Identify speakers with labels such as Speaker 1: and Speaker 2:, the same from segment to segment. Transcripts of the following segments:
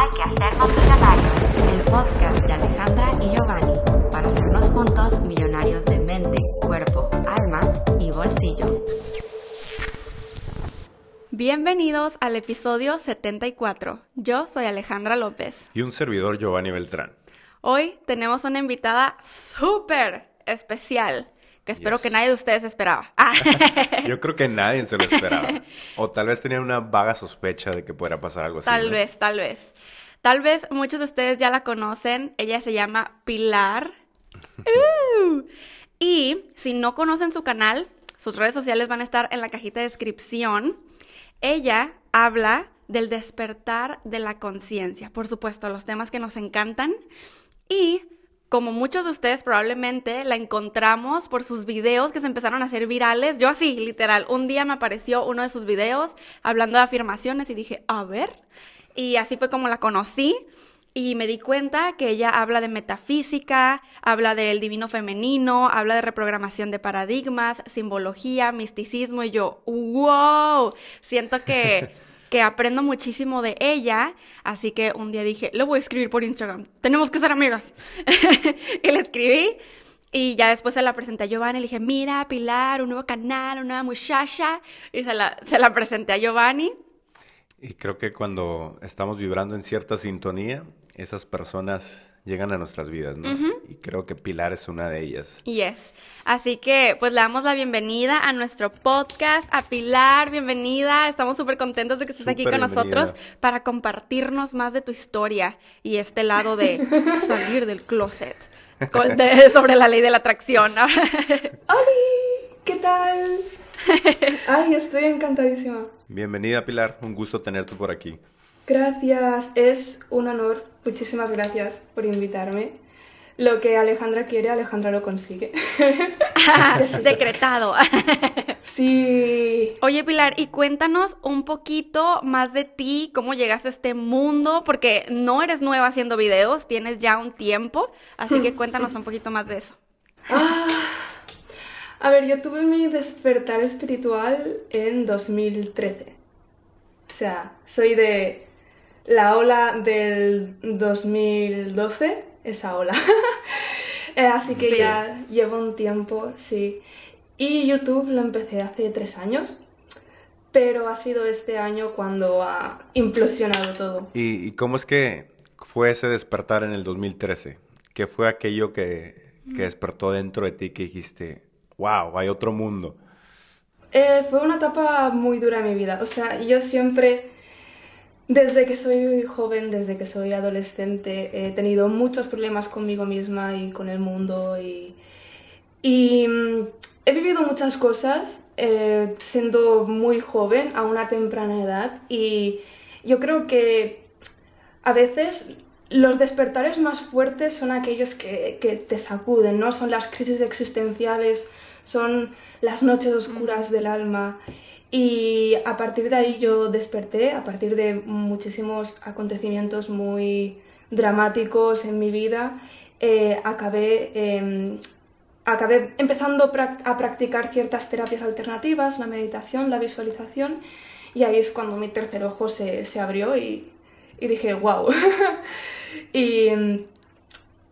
Speaker 1: Hay que hacernos millonarios, el podcast de Alejandra y Giovanni, para hacernos juntos millonarios de mente, cuerpo, alma y bolsillo.
Speaker 2: Bienvenidos al episodio 74. Yo soy Alejandra López.
Speaker 3: Y un servidor Giovanni Beltrán.
Speaker 2: Hoy tenemos una invitada súper especial que espero
Speaker 3: Yes.
Speaker 2: que nadie de ustedes esperaba. Ah.
Speaker 3: Yo creo que nadie se lo esperaba. O tal vez tenían una vaga sospecha de que pudiera pasar algo así.
Speaker 2: Tal
Speaker 3: ¿no?
Speaker 2: vez, tal vez. Tal vez muchos de ustedes ya la conocen. Ella se llama Pilar. Uh. Y si no conocen su canal, sus redes sociales van a estar en la cajita de descripción. Ella habla del despertar de la conciencia, por supuesto, los temas que nos encantan. Y como muchos de ustedes probablemente la encontramos por sus videos que se empezaron a hacer virales. Yo así, literal, un día me apareció uno de sus videos hablando de afirmaciones y dije, a ver. Y así fue como la conocí. Y me di cuenta que ella habla de metafísica, habla del divino femenino, habla de reprogramación de paradigmas, simbología, misticismo. Y yo, wow, siento que, que aprendo muchísimo de ella. Así que un día dije, lo voy a escribir por Instagram. Tenemos que ser amigas. y le escribí. Y ya después se la presenté a Giovanni le dije, mira, Pilar, un nuevo canal, una nueva muchacha. Y se la, se la presenté a Giovanni.
Speaker 3: Y creo que cuando estamos vibrando en cierta sintonía, esas personas llegan a nuestras vidas, ¿no? Y creo que Pilar es una de ellas.
Speaker 2: Yes. Así que pues le damos la bienvenida a nuestro podcast, a Pilar, bienvenida. Estamos súper contentos de que estés aquí con nosotros para compartirnos más de tu historia y este lado de salir del closet con- de- sobre la ley de la atracción.
Speaker 4: ¡Holi! ¿Qué tal? Ay, estoy encantadísima.
Speaker 3: Bienvenida, Pilar. Un gusto tenerte por aquí.
Speaker 4: Gracias, es un honor. Muchísimas gracias por invitarme. Lo que Alejandra quiere, Alejandra lo consigue.
Speaker 2: Decretado.
Speaker 4: Sí.
Speaker 2: Oye, Pilar, y cuéntanos un poquito más de ti, cómo llegaste a este mundo, porque no eres nueva haciendo videos, tienes ya un tiempo, así que cuéntanos un poquito más de eso.
Speaker 4: Ah. A ver, yo tuve mi despertar espiritual en 2013. O sea, soy de la ola del 2012, esa ola. Eh, Así que
Speaker 2: Sí.
Speaker 4: ya llevo un tiempo, sí. Y YouTube lo empecé hace tres años, pero ha sido este año cuando ha implosionado todo.
Speaker 3: ¿Y, y cómo es que fue ese despertar en el 2013? ¿Qué fue aquello que, que despertó dentro de ti que dijiste, wow, hay otro mundo?
Speaker 4: Eh, fue una etapa muy dura en mi vida. O sea, yo siempre, desde que soy joven, desde que soy adolescente, he tenido muchos problemas conmigo misma y con el mundo. Y, y mm, he vivido muchas cosas eh, siendo muy joven, a una temprana edad. Y yo creo que a veces los despertares más fuertes son aquellos que, que te sacuden, ¿no? Son las crisis existenciales, son las noches oscuras del alma. Y a partir de ahí yo desperté, a partir de muchísimos acontecimientos muy dramáticos en mi vida, eh, acabé, eh, acabé empezando a practicar ciertas terapias alternativas, la meditación, la visualización, y ahí es cuando mi tercer ojo se, se abrió y, y dije, wow. y,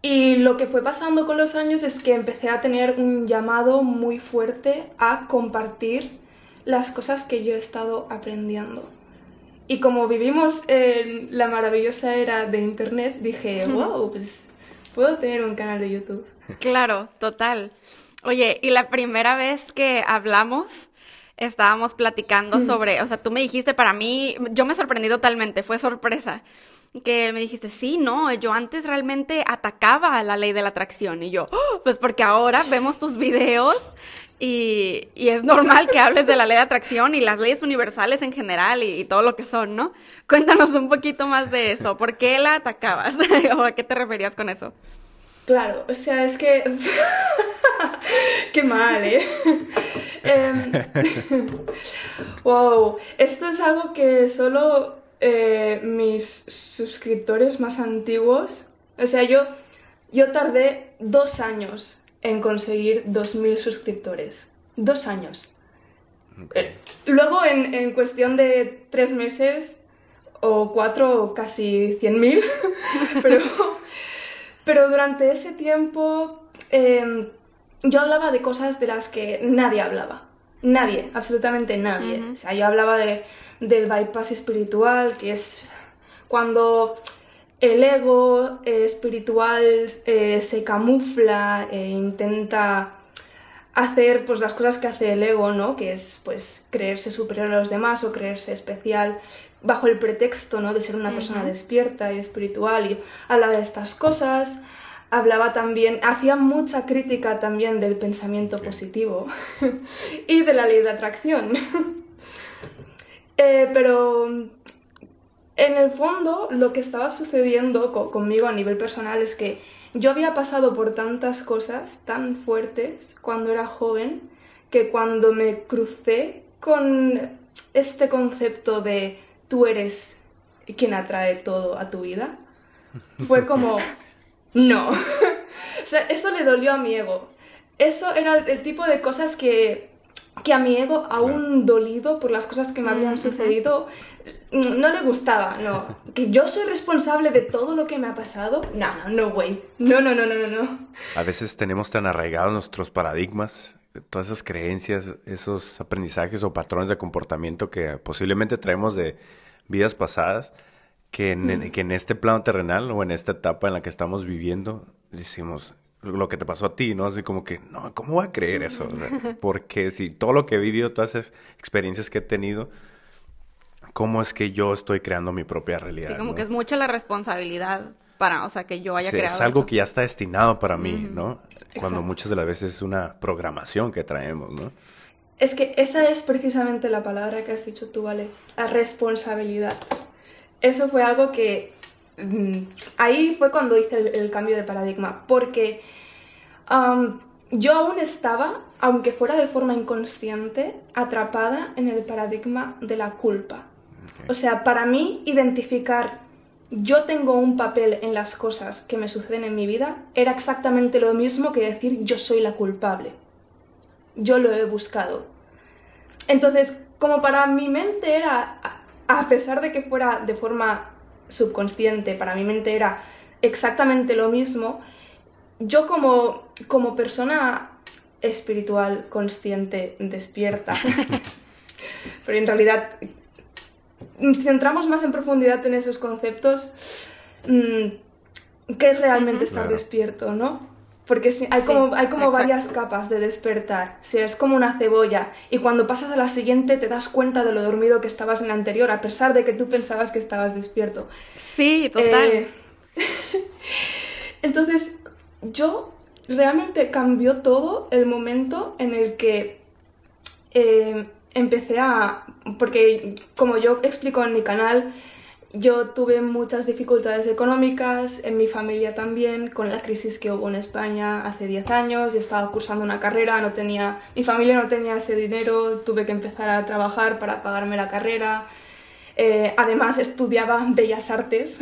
Speaker 4: y lo que fue pasando con los años es que empecé a tener un llamado muy fuerte a compartir las cosas que yo he estado aprendiendo. Y como vivimos en la maravillosa era de Internet, dije, wow, pues puedo tener un canal de YouTube.
Speaker 2: Claro, total. Oye, y la primera vez que hablamos, estábamos platicando sobre, o sea, tú me dijiste para mí, yo me sorprendí totalmente, fue sorpresa, que me dijiste, sí, no, yo antes realmente atacaba la ley de la atracción y yo, "Oh, pues porque ahora vemos tus videos y, y es normal que hables de la ley de atracción y las leyes universales en general y, y todo lo que son, ¿no? Cuéntanos un poquito más de eso, ¿por qué la atacabas? ¿O a qué te referías con eso?
Speaker 4: Claro, o sea, es que... Qué mal, ¿eh? Em, wow, esto es algo que solo eh, mis suscriptores más antiguos... O sea, yo, yo tardé dos años en conseguir 2.000 suscriptores. Dos años. Eh, Luego, en, en cuestión de tres meses o cuatro casi cien mil, pero, pero durante ese tiempo em, yo hablaba de cosas de las que nadie hablaba. Nadie, absolutamente nadie. O sea, yo hablaba de, del bypass espiritual, que es cuando el ego eh, espiritual eh, se camufla e intenta hacer pues las cosas que hace el ego, ¿no? Que es pues creerse superior a los demás o creerse especial bajo el pretexto, ¿no? De ser una persona despierta y espiritual y habla de estas cosas. Hablaba también, hacía mucha crítica también del pensamiento positivo y de la ley de atracción. Eh, pero en el fondo lo que estaba sucediendo conmigo a nivel personal es que yo había pasado por tantas cosas tan fuertes cuando era joven que cuando me crucé con este concepto de tú eres quien atrae todo a tu vida, fue como, no. o sea, eso le dolió a mi ego. Eso era el tipo de cosas que que a mi ego, aún dolido por las cosas que me habían sucedido, no le gustaba, no. Que yo soy responsable de todo lo que me ha pasado, no, no, no, güey. No, no, no, no, no.
Speaker 3: A veces tenemos tan arraigados nuestros paradigmas, todas esas creencias, esos aprendizajes o patrones de comportamiento que posiblemente traemos de vidas pasadas, que en, que en este plano terrenal o en esta etapa en la que estamos viviendo, decimos, lo que te pasó a ti, ¿no? Así como que, no, ¿cómo voy a creer eso? porque si todo lo que he vivido, todas esas experiencias que he tenido, ¿cómo es que yo estoy creando mi propia realidad?
Speaker 2: Sí, como que es mucha la responsabilidad para, o sea, que yo haya creado.
Speaker 3: Es algo que ya está destinado para mí, ¿no? Cuando muchas de las veces es una programación que traemos, ¿no?
Speaker 4: Es que esa es precisamente la palabra que has dicho tú, ¿vale? La responsabilidad. Eso fue algo que Mm, ahí fue cuando hice el, cambio de paradigma, porque yo aún estaba, aunque fuera de forma inconsciente, atrapada en el paradigma de la culpa. O sea, para mí identificar yo tengo un papel en las cosas que me suceden en mi vida era exactamente lo mismo que decir yo soy la culpable. Yo lo he buscado. Entonces, como para mi mente era, a pesar de que fuera de forma subconsciente, para mi mente era exactamente lo mismo, yo como, como persona espiritual, consciente, despierta, pero en realidad, si entramos más en profundidad en esos conceptos, mm, ¿qué es realmente estar despierto, no? Porque hay como, hay como varias capas de despertar. Si es como una cebolla y cuando pasas a la siguiente te das cuenta de lo dormido que estabas en la anterior, a pesar de que tú pensabas que estabas despierto.
Speaker 2: Sí, total. Eh,
Speaker 4: entonces, yo realmente cambió todo el momento en el que eh, empecé a... Porque como yo explico en mi canal, yo tuve muchas dificultades económicas, en mi familia también, con la crisis que hubo en España hace 10 años, y estaba cursando una carrera, no tenía, mi familia no tenía ese dinero, tuve que empezar a trabajar para pagarme la carrera. Eh, además estudiaba Bellas Artes,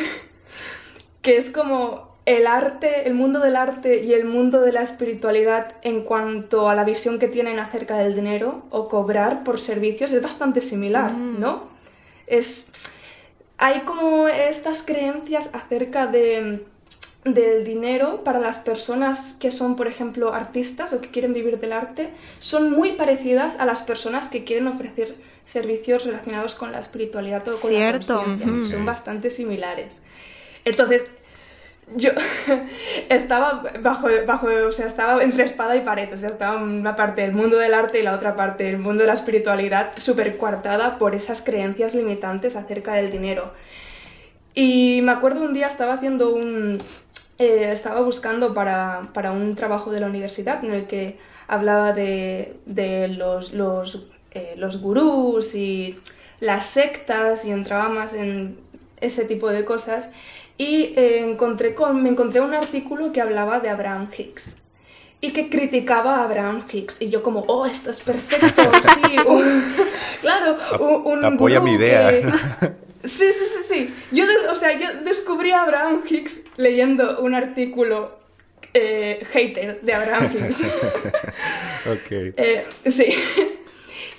Speaker 4: que es como el arte, el mundo del arte y el mundo de la espiritualidad en cuanto a la visión que tienen acerca del dinero o cobrar por servicios es bastante similar, mm. ¿no? Es hay como estas creencias acerca de, del dinero para las personas que son, por ejemplo, artistas o que quieren vivir del arte, son muy parecidas a las personas que quieren ofrecer servicios relacionados con la espiritualidad o con
Speaker 2: Cierto.
Speaker 4: la Son bastante similares. Entonces, yo estaba bajo, bajo, o sea, estaba entre espada y pared, o sea, estaba una parte del mundo del arte y la otra parte del mundo de la espiritualidad súper coartada por esas creencias limitantes acerca del dinero. Y me acuerdo un día estaba haciendo un... Eh, estaba buscando para, para, un trabajo de la universidad en el que hablaba de, de los, los, eh, los gurús y las sectas y entraba más en ese tipo de cosas y eh, encontré con, me encontré un artículo que hablaba de Abraham Hicks y que criticaba a Abraham Hicks y yo como, oh, esto es perfecto, sí, claro, un,
Speaker 3: Apoya mi idea.
Speaker 4: Sí, sí, sí, sí. Yo, o sea, yo descubrí a Abraham Hicks leyendo un artículo eh, hater de Abraham Hicks.
Speaker 3: ok.
Speaker 4: Eh, sí.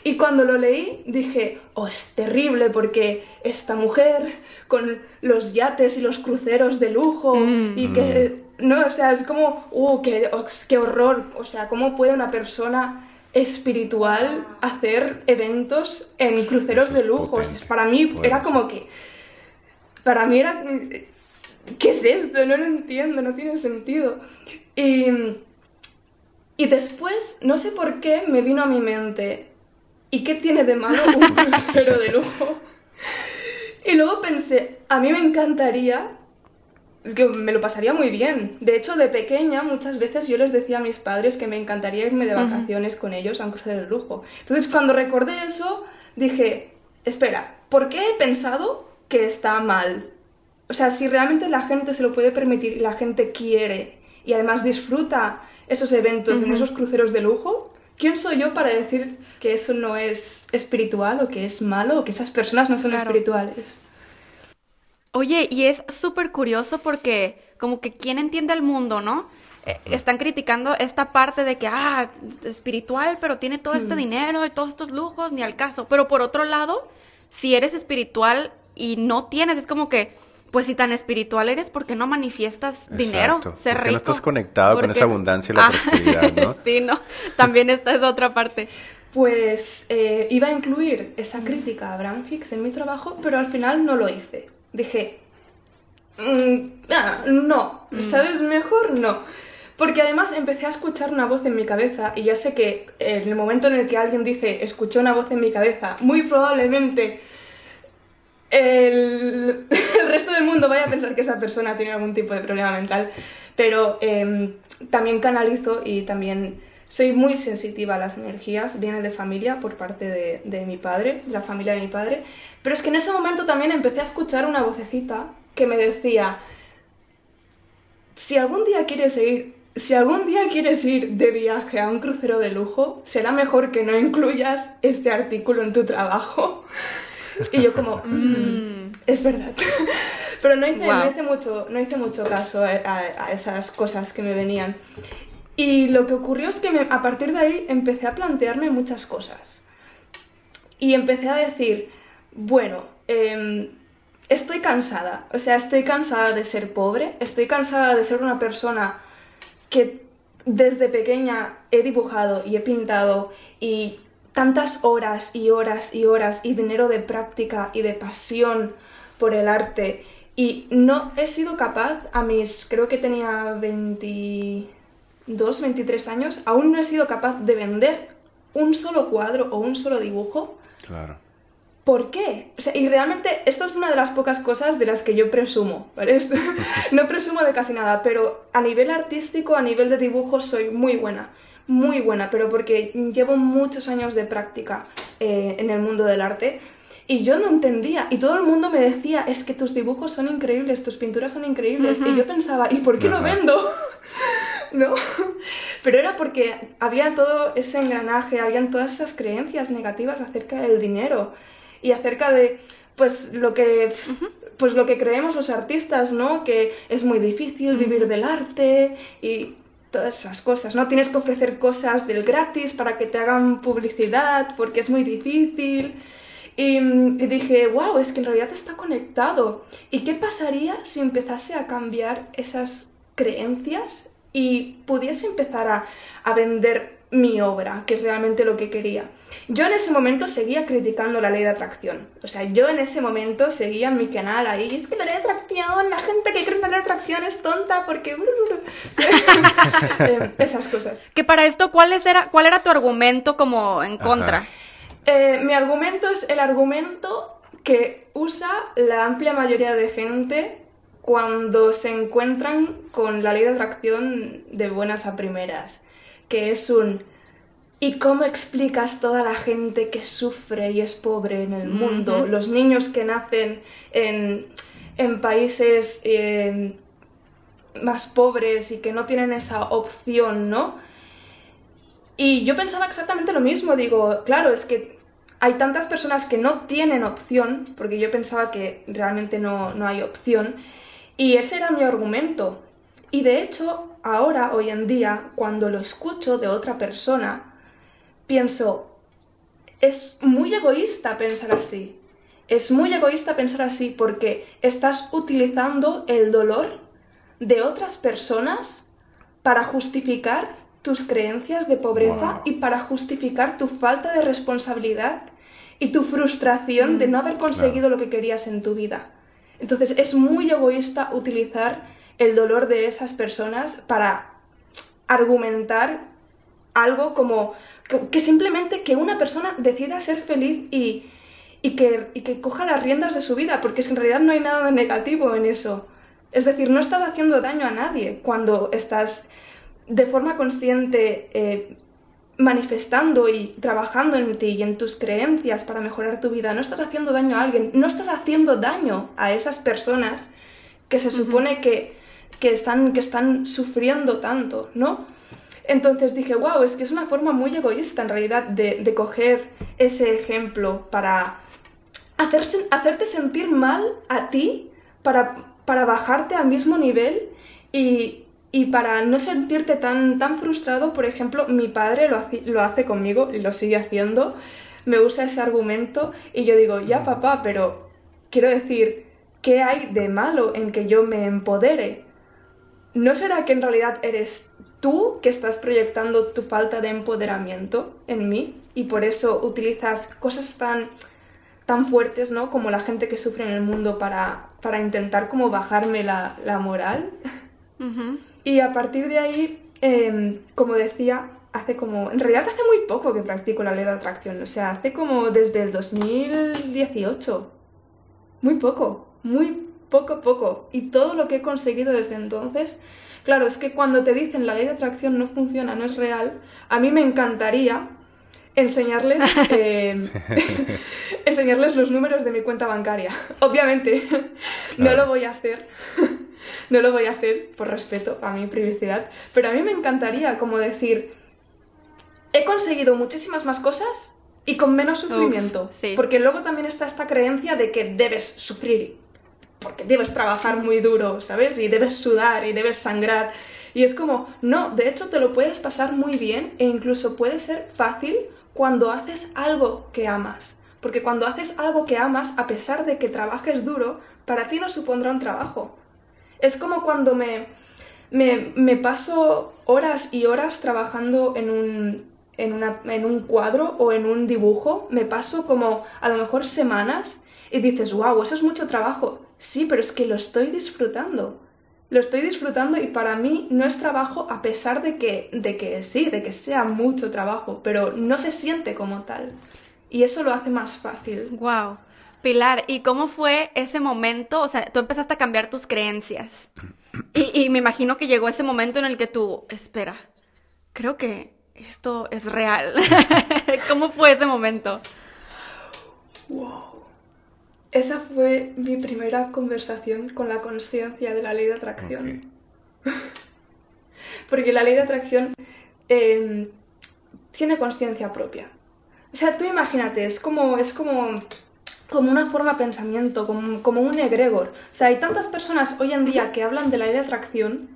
Speaker 4: Y cuando lo leí dije, oh, es terrible porque esta mujer con los yates y los cruceros de lujo
Speaker 2: Mm.
Speaker 4: y que, no, o sea, es como, uh, qué, qué horror, o sea, ¿cómo puede una persona espiritual hacer eventos en cruceros de lujo? O sea, para mí era como que, para mí era, ¿qué es esto? No lo entiendo, no tiene sentido. Y, y después, no sé por qué, me vino a mi mente, ¿y qué tiene de malo un crucero de lujo? Y luego pensé, a mí me encantaría, es que me lo pasaría muy bien. De hecho, de pequeña muchas veces yo les decía a mis padres que me encantaría irme de vacaciones con ellos a un crucero de lujo. Entonces, cuando recordé eso, dije, espera, ¿por qué he pensado que está mal? O sea, si realmente la gente se lo puede permitir y la gente quiere y además disfruta esos eventos en esos cruceros de lujo, ¿quién soy yo para decir que eso no es espiritual o que es malo o que esas personas no son
Speaker 2: Claro.
Speaker 4: espirituales?
Speaker 2: Oye, y es súper curioso porque como que quién entiende el mundo, ¿no? Eh, están criticando esta parte de que, ah, es espiritual, pero tiene todo este dinero y todos estos lujos, ni al caso. Pero por otro lado, si eres espiritual y no tienes, es como que, pues si tan espiritual eres, ¿por qué no manifiestas dinero?
Speaker 3: Exacto.
Speaker 2: Ser
Speaker 3: ¿Por qué
Speaker 2: rico.
Speaker 3: no estás conectado con esa abundancia y la
Speaker 2: Ah,
Speaker 3: prosperidad, no?
Speaker 2: sí, no. También esta es otra parte.
Speaker 4: Pues eh, iba a incluir esa crítica a Abraham Hicks en mi trabajo, pero al final no lo hice. Dije, "Mm, ah, no, ¿sabes? Mejor no. Porque además empecé a escuchar una voz en mi cabeza y ya sé que en el momento en el que alguien dice escuché una voz en mi cabeza, muy probablemente el, resto del mundo vaya a pensar que esa persona tiene algún tipo de problema mental. Pero em, también canalizo y también soy muy sensitiva a las energías. Viene de familia por parte de, de mi padre, la familia de mi padre. Pero es que en ese momento también empecé a escuchar una vocecita que me decía, si algún día quieres ir, si algún día quieres ir de viaje a un crucero de lujo, será mejor que no incluyas este artículo en tu trabajo. Y yo como, "Mm, es verdad. Pero no hice, no
Speaker 2: Guau.
Speaker 4: hice mucho, no hice mucho caso a, a- a esas cosas que me venían. Y lo que ocurrió es que me- a partir de ahí empecé a plantearme muchas cosas. Y empecé a decir, bueno, em, estoy cansada. O sea, estoy cansada de ser pobre, estoy cansada de ser una persona que desde pequeña he dibujado y he pintado y tantas horas y horas y horas y dinero de práctica y de pasión por el arte y no he sido capaz a mis, creo que tenía 22, 23 años, aún no he sido capaz de vender un solo cuadro o un solo dibujo
Speaker 3: Claro.
Speaker 4: ¿Por qué? O sea, y realmente esto es una de las pocas cosas de las que yo presumo, ¿vale? No presumo de casi nada, pero a nivel artístico, a nivel de dibujo, soy muy buena. Muy buena, pero porque llevo muchos años de práctica eh, en el mundo del arte y yo no entendía. Y todo el mundo me decía, es que tus dibujos son increíbles, tus pinturas son increíbles. Y yo pensaba, ¿y por qué lo vendo? ¿no? Pero era porque había todo ese engranaje, habían todas esas creencias negativas acerca del dinero y acerca de pues lo que pues lo que creemos los artistas, ¿no? Que es muy difícil vivir del arte y todas esas cosas, ¿no? Tienes que ofrecer cosas del gratis para que te hagan publicidad porque es muy difícil. Y, mm, dije, wow, es que en realidad está conectado. ¿Y qué pasaría si empezase a cambiar esas creencias y pudiese empezar a, a vender mi obra, que es realmente lo que quería? Yo en ese momento seguía criticando la ley de atracción. O sea, yo en ese momento seguía en mi canal ahí, es que la ley de atracción, la gente que cree en la ley de atracción es tonta porque... Eh, Esas cosas.
Speaker 2: Que para esto, ¿cuál, es- era, ¿cuál era tu argumento como en contra?
Speaker 4: Eh, mi argumento es el argumento que usa la amplia mayoría de gente cuando se encuentran con la ley de atracción de buenas a primeras, que es un ¿y cómo explicas toda la gente que sufre y es pobre en el mundo? Los niños que nacen en, en países eh, más pobres y que no tienen esa opción, ¿no? Y yo pensaba exactamente lo mismo, digo, claro, es que hay tantas personas que no tienen opción, porque yo pensaba que realmente no, no hay opción, y ese era mi argumento. Y de hecho, ahora, hoy en día, cuando lo escucho de otra persona, pienso, es muy egoísta pensar así. Es muy egoísta pensar así porque estás utilizando el dolor de otras personas para justificar tus creencias de pobreza y para justificar tu falta de responsabilidad y tu frustración de no haber conseguido lo que querías en tu vida. Entonces es muy egoísta utilizar el dolor de esas personas para argumentar algo como que, simplemente que una persona decida ser feliz y, que, y que coja las riendas de su vida, porque es que en realidad no hay nada de negativo en eso. Es decir, no estás haciendo daño a nadie cuando estás de forma consciente eh, manifestando y trabajando en ti y en tus creencias para mejorar tu vida. No estás haciendo daño a alguien, no estás haciendo daño a esas personas que se supone que, que, están, que están sufriendo tanto, ¿no? Entonces dije, wow, es que es una forma muy egoísta en realidad de, de coger ese ejemplo para hacerse, hacerte sentir mal a ti, para, para bajarte al mismo nivel y, y para no sentirte tan, tan frustrado, por ejemplo, mi padre lo hace, lo hace conmigo y lo sigue haciendo, me usa ese argumento y yo digo, ya papá, pero quiero decir, ¿qué hay de malo en que yo me empodere? ¿No será que en realidad eres tú que estás proyectando tu falta de empoderamiento en mí y por eso utilizas cosas tan, tan fuertes, ¿no? Como la gente que sufre en el mundo para, para intentar como bajarme la, la moral. Y a partir de ahí, em, como decía, hace como, en realidad hace muy poco que practico la ley de atracción, o sea, hace como desde el 2018. Muy poco, muy poco, poco. Y todo lo que he conseguido desde entonces Claro, es que cuando te dicen la ley de atracción no funciona, no es real, a mí me encantaría enseñarles, eh, enseñarles los números de mi cuenta bancaria. Obviamente, no lo voy a hacer. no lo voy a hacer por respeto a mi privacidad, pero a mí me encantaría como decir, he conseguido muchísimas más cosas y con menos sufrimiento. Porque luego también está esta creencia de que debes sufrir porque debes trabajar muy duro, ¿sabes? Y debes sudar y debes sangrar. Y es como, no, de hecho te lo puedes pasar muy bien e incluso puede ser fácil cuando haces algo que amas. Porque cuando haces algo que amas, a pesar de que trabajes duro, para ti no supondrá un trabajo. Es como cuando me, me, paso horas y horas trabajando en un, en, una, en un cuadro o en un dibujo, me paso como a lo mejor semanas y dices, wow, eso es mucho trabajo. Sí, pero es que lo estoy disfrutando. Lo estoy disfrutando y para mí no es trabajo a pesar de que, de que sí, de que sea mucho trabajo, pero no se siente como tal. Y eso lo hace más fácil.
Speaker 2: Wow. Pilar, ¿y cómo fue ese momento? O sea, tú empezaste a cambiar tus creencias. Y, y me imagino que llegó ese momento en el que tú, espera, creo que esto es real. ¿Cómo fue ese momento?
Speaker 4: Wow. Esa fue mi primera conversación con la conciencia de la ley de atracción. Porque la ley de atracción em, tiene conciencia propia. O sea, tú imagínate, es como, es como, como una forma de pensamiento, como, como un egregor. O sea, hay tantas personas hoy en día que hablan de la ley de atracción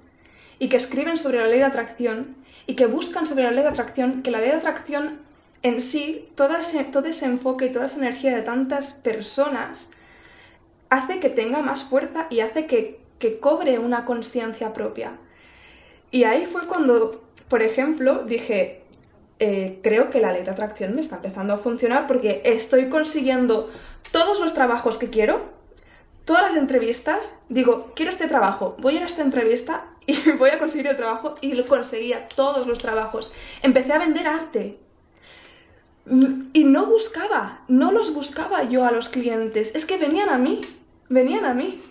Speaker 4: y que escriben sobre la ley de atracción y que buscan sobre la ley de atracción, que la ley de atracción en sí, todo ese, todo ese enfoque y toda esa energía de tantas personas hace que tenga más fuerza y hace que, cobre una conciencia propia. Y ahí fue cuando, por ejemplo, dije, eh, creo que la ley de atracción me está empezando a funcionar porque estoy consiguiendo todos los trabajos que quiero, todas las entrevistas, digo, quiero este trabajo, voy a ir a esta entrevista y voy a conseguir el trabajo y lo conseguía todos los trabajos. Empecé a vender arte, y no buscaba, no los buscaba yo a los clientes, es que venían a mí, venían a mí.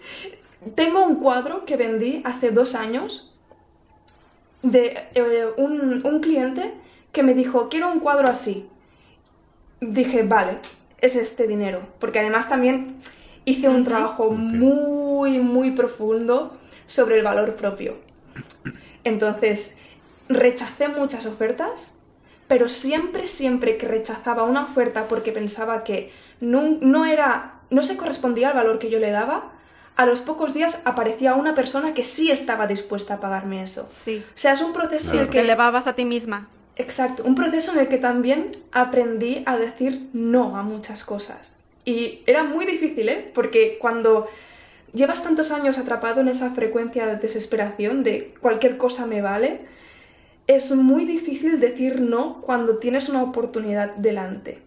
Speaker 4: Tengo un cuadro que vendí hace dos años de eh, un, cliente que me dijo, quiero un cuadro así. Dije, vale, es este dinero, porque además también hice un trabajo muy, muy profundo sobre el valor propio. Entonces, rechacé muchas ofertas pero siempre, siempre que rechazaba una oferta porque pensaba que no, era, no se correspondía al valor que yo le daba, a los pocos días aparecía una persona que sí estaba dispuesta a pagarme eso.
Speaker 2: Sí.
Speaker 4: O sea, es un proceso
Speaker 2: que... elevabas a ti misma.
Speaker 4: Exacto, un proceso en el que también aprendí a decir no a muchas cosas. Y era muy difícil, ¿eh? Porque cuando llevas tantos años atrapado en esa frecuencia de desesperación de cualquier cosa me vale, es muy difícil decir no cuando tienes una oportunidad delante.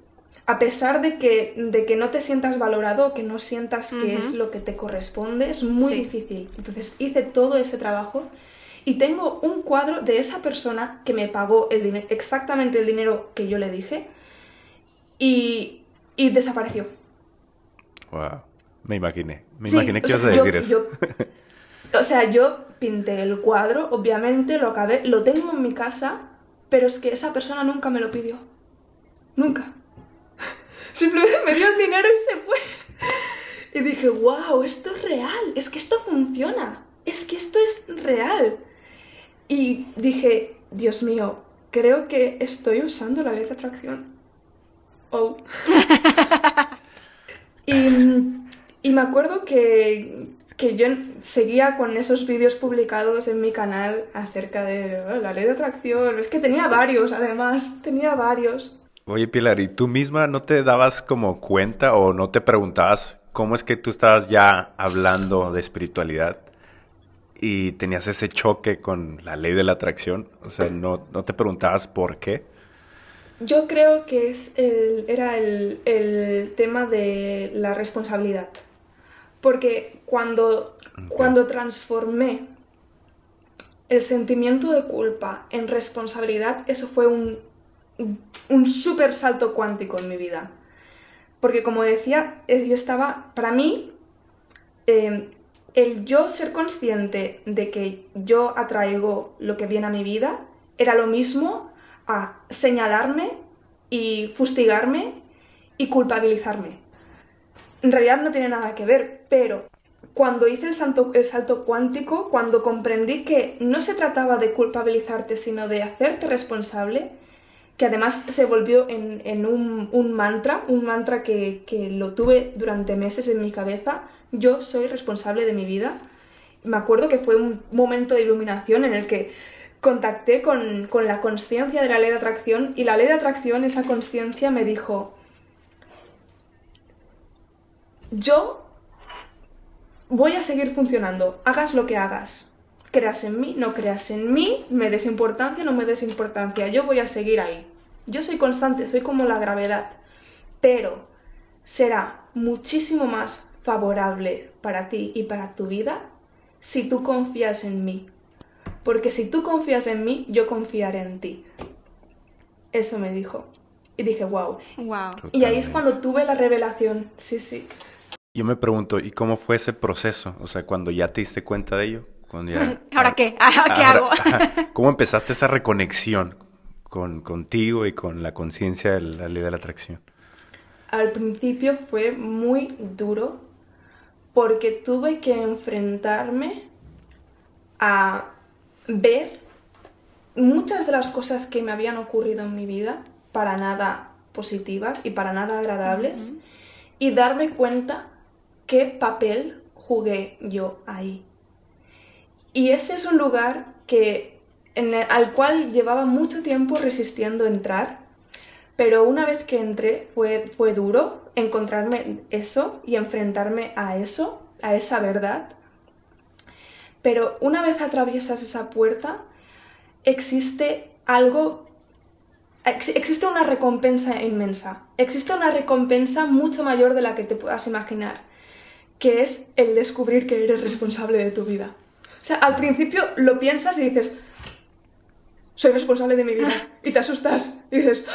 Speaker 4: A pesar de que, de que no te sientas valorado, que no sientas que es lo que te corresponde, es muy
Speaker 2: Sí.
Speaker 4: difícil. Entonces hice todo ese trabajo y tengo un cuadro de esa persona que me pagó el dinero, exactamente el dinero que yo le dije y, y desapareció.
Speaker 3: Wow. Me imaginé. Me
Speaker 4: Sí,
Speaker 3: imaginé que ibas a
Speaker 4: yo-
Speaker 3: decir eso.
Speaker 4: yo- o sea, yo pinté el cuadro, obviamente lo acabé, lo tengo en mi casa, pero es que esa persona nunca me lo pidió. Nunca. Simplemente me dio el dinero y se fue. Y dije, wow, esto es real, es que esto funciona, es que esto es real. Y dije, Dios mío, creo que estoy usando la ley de atracción. Oh. Y, y me acuerdo que, que yo seguía con esos vídeos publicados en mi canal acerca de oh, la ley de atracción. Es que tenía varios, además, tenía varios.
Speaker 3: Oye, Pilar, ¿y tú misma no te dabas como cuenta o no te preguntabas cómo es que tú estabas ya hablando de espiritualidad y tenías ese choque con la ley de la atracción? O sea, ¿no, no te preguntabas por qué?
Speaker 4: Yo creo que es el- era el, el tema de la responsabilidad. Porque cuando, cuando transformé el sentimiento de culpa en responsabilidad, eso fue un, un súper salto cuántico en mi vida. Porque como decía, yo estaba, para mí, eh, el yo ser consciente de que yo atraigo lo que viene a mi vida era lo mismo a señalarme y fustigarme y culpabilizarme. En realidad no tiene nada que ver, pero cuando hice el salto, el salto cuántico, cuando comprendí que no se trataba de culpabilizarte, sino de hacerte responsable, que además se volvió en, un, mantra, un mantra que, que lo tuve durante meses en mi cabeza, yo soy responsable de mi vida. Me acuerdo que fue un momento de iluminación en el que contacté con, con la conciencia de la ley de atracción y la ley de atracción, esa conciencia me dijo, yo voy a seguir funcionando, hagas lo que hagas. Creas en mí, no creas en mí, me des importancia, no me des importancia, yo voy a seguir ahí. Yo soy constante, soy como la gravedad, pero será muchísimo más favorable para ti y para tu vida si tú confías en mí. Porque si tú confías en mí, yo confiaré en ti. Eso me dijo. Y dije, wow.
Speaker 2: Wow.
Speaker 4: Y ahí es cuando tuve la revelación. Sí, sí.
Speaker 3: Yo me pregunto, ¿y cómo fue ese proceso? O sea, cuando ya te diste cuenta de ello. Cuando ya-
Speaker 2: ¿Ahora qué? ¿Ahora qué
Speaker 3: Ahora-
Speaker 2: hago?
Speaker 3: ¿Cómo empezaste esa reconexión con, contigo y con la conciencia de la ley de la atracción?
Speaker 4: Al principio fue muy duro porque tuve que enfrentarme a ver muchas de las cosas que me habían ocurrido en mi vida para nada positivas y para nada agradables y darme cuenta qué papel jugué yo ahí. Y ese es un lugar que, al cual llevaba mucho tiempo resistiendo entrar, pero una vez que entré fue, fue duro encontrarme eso y enfrentarme a eso, a esa verdad. Pero una vez atraviesas esa puerta, existe algo, ex- existe una recompensa inmensa, existe una recompensa mucho mayor de la que te puedas imaginar, que es el descubrir que eres responsable de tu vida. O sea, al principio lo piensas y dices, soy responsable de mi vida, y te asustas, y dices...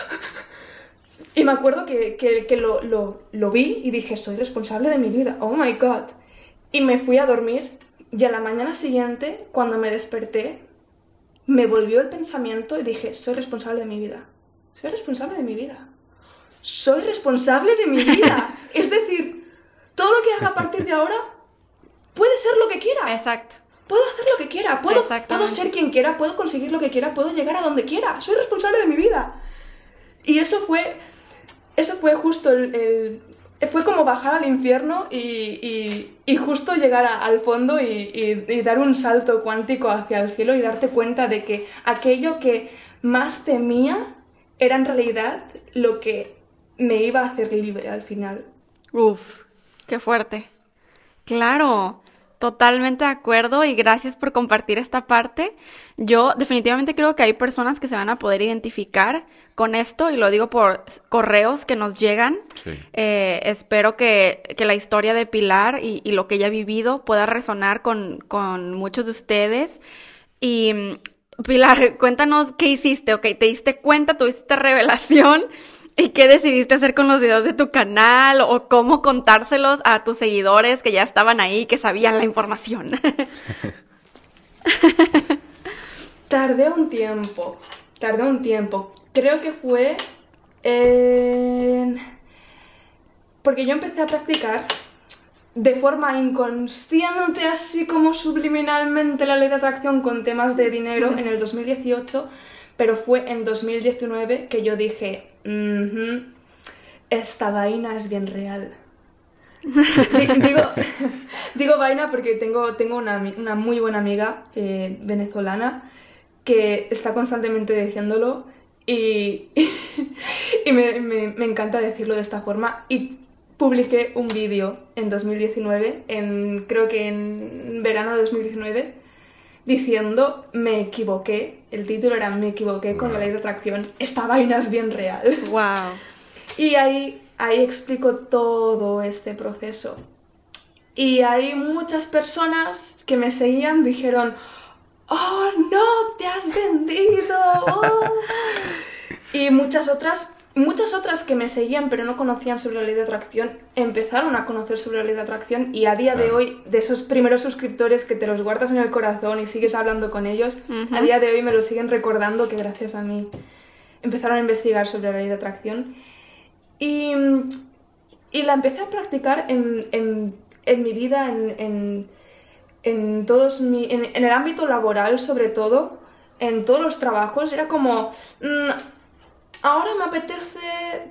Speaker 4: Y me acuerdo que, que- que lo, lo- lo vi y dije, soy responsable de mi vida, oh my god. Y me fui a dormir y a la mañana siguiente, cuando me desperté, me volvió el pensamiento y dije, soy responsable de mi vida. Soy responsable de mi vida. Soy responsable de mi vida. es decir, todo lo que haga a partir de ahora puede ser lo que quiera.
Speaker 2: Exacto.
Speaker 4: Puedo hacer lo que quiera, puedo, puedo ser quien quiera, puedo conseguir lo que quiera, puedo llegar a donde quiera. Soy responsable de mi vida. Y eso fue, eso fue justo el, el- fue como bajar al infierno y, y- y justo llegar a- al fondo y, y- y dar un salto cuántico hacia el cielo y darte cuenta de que aquello que más temía era en realidad lo que me iba a hacer libre al final.
Speaker 2: Uf, qué fuerte. Claro, totalmente de acuerdo y gracias por compartir esta parte. Yo definitivamente creo que hay personas que se van a poder identificar con esto y lo digo por correos que nos llegan.
Speaker 3: Sí.
Speaker 2: Eh, espero que, que la historia de Pilar y, y lo que ella ha vivido pueda resonar con, con muchos de ustedes. Y mm, Pilar, cuéntanos qué hiciste, ok, te diste cuenta, tuviste esta revelación y qué decidiste hacer con los videos de tu canal o cómo contárselos a tus seguidores que ya estaban ahí, que sabían la información.
Speaker 4: Tardé un tiempo, tardé un tiempo. Creo que fue en... Porque yo empecé a practicar de forma inconsciente, así como subliminalmente la ley de atracción con temas de dinero en el 2018, pero fue en 2019 que yo dije, "Ujú, esta vaina es bien real. Di- digo, digo vaina porque tengo, tengo una, una muy buena amiga eh, venezolana que está constantemente diciéndolo y, y me, me- me encanta decirlo de esta forma. Y publiqué un vídeo en 2019, en, creo que en verano de 2019, diciendo me equivoqué. El título era Me equivoqué con la ley de atracción. Esta vaina es bien real.
Speaker 2: wow.
Speaker 4: Y ahí, ahí explico todo este proceso. Y hay muchas personas que me seguían, dijeron, oh no, te has vendido. oh". y muchas otras, muchas otras que me seguían pero no conocían sobre la ley de atracción, empezaron a conocer sobre la ley de atracción y a día de hoy, de esos primeros suscriptores que te los guardas en el corazón y sigues hablando con ellos, a día de hoy me lo siguen recordando que gracias a mí empezaron a investigar sobre la ley de atracción. Y, y la empecé a practicar en, en- en mi vida, en, en, en todos mi, en, en el ámbito laboral sobre todo, en todos los trabajos. Era como, "Mm, ahora me apetece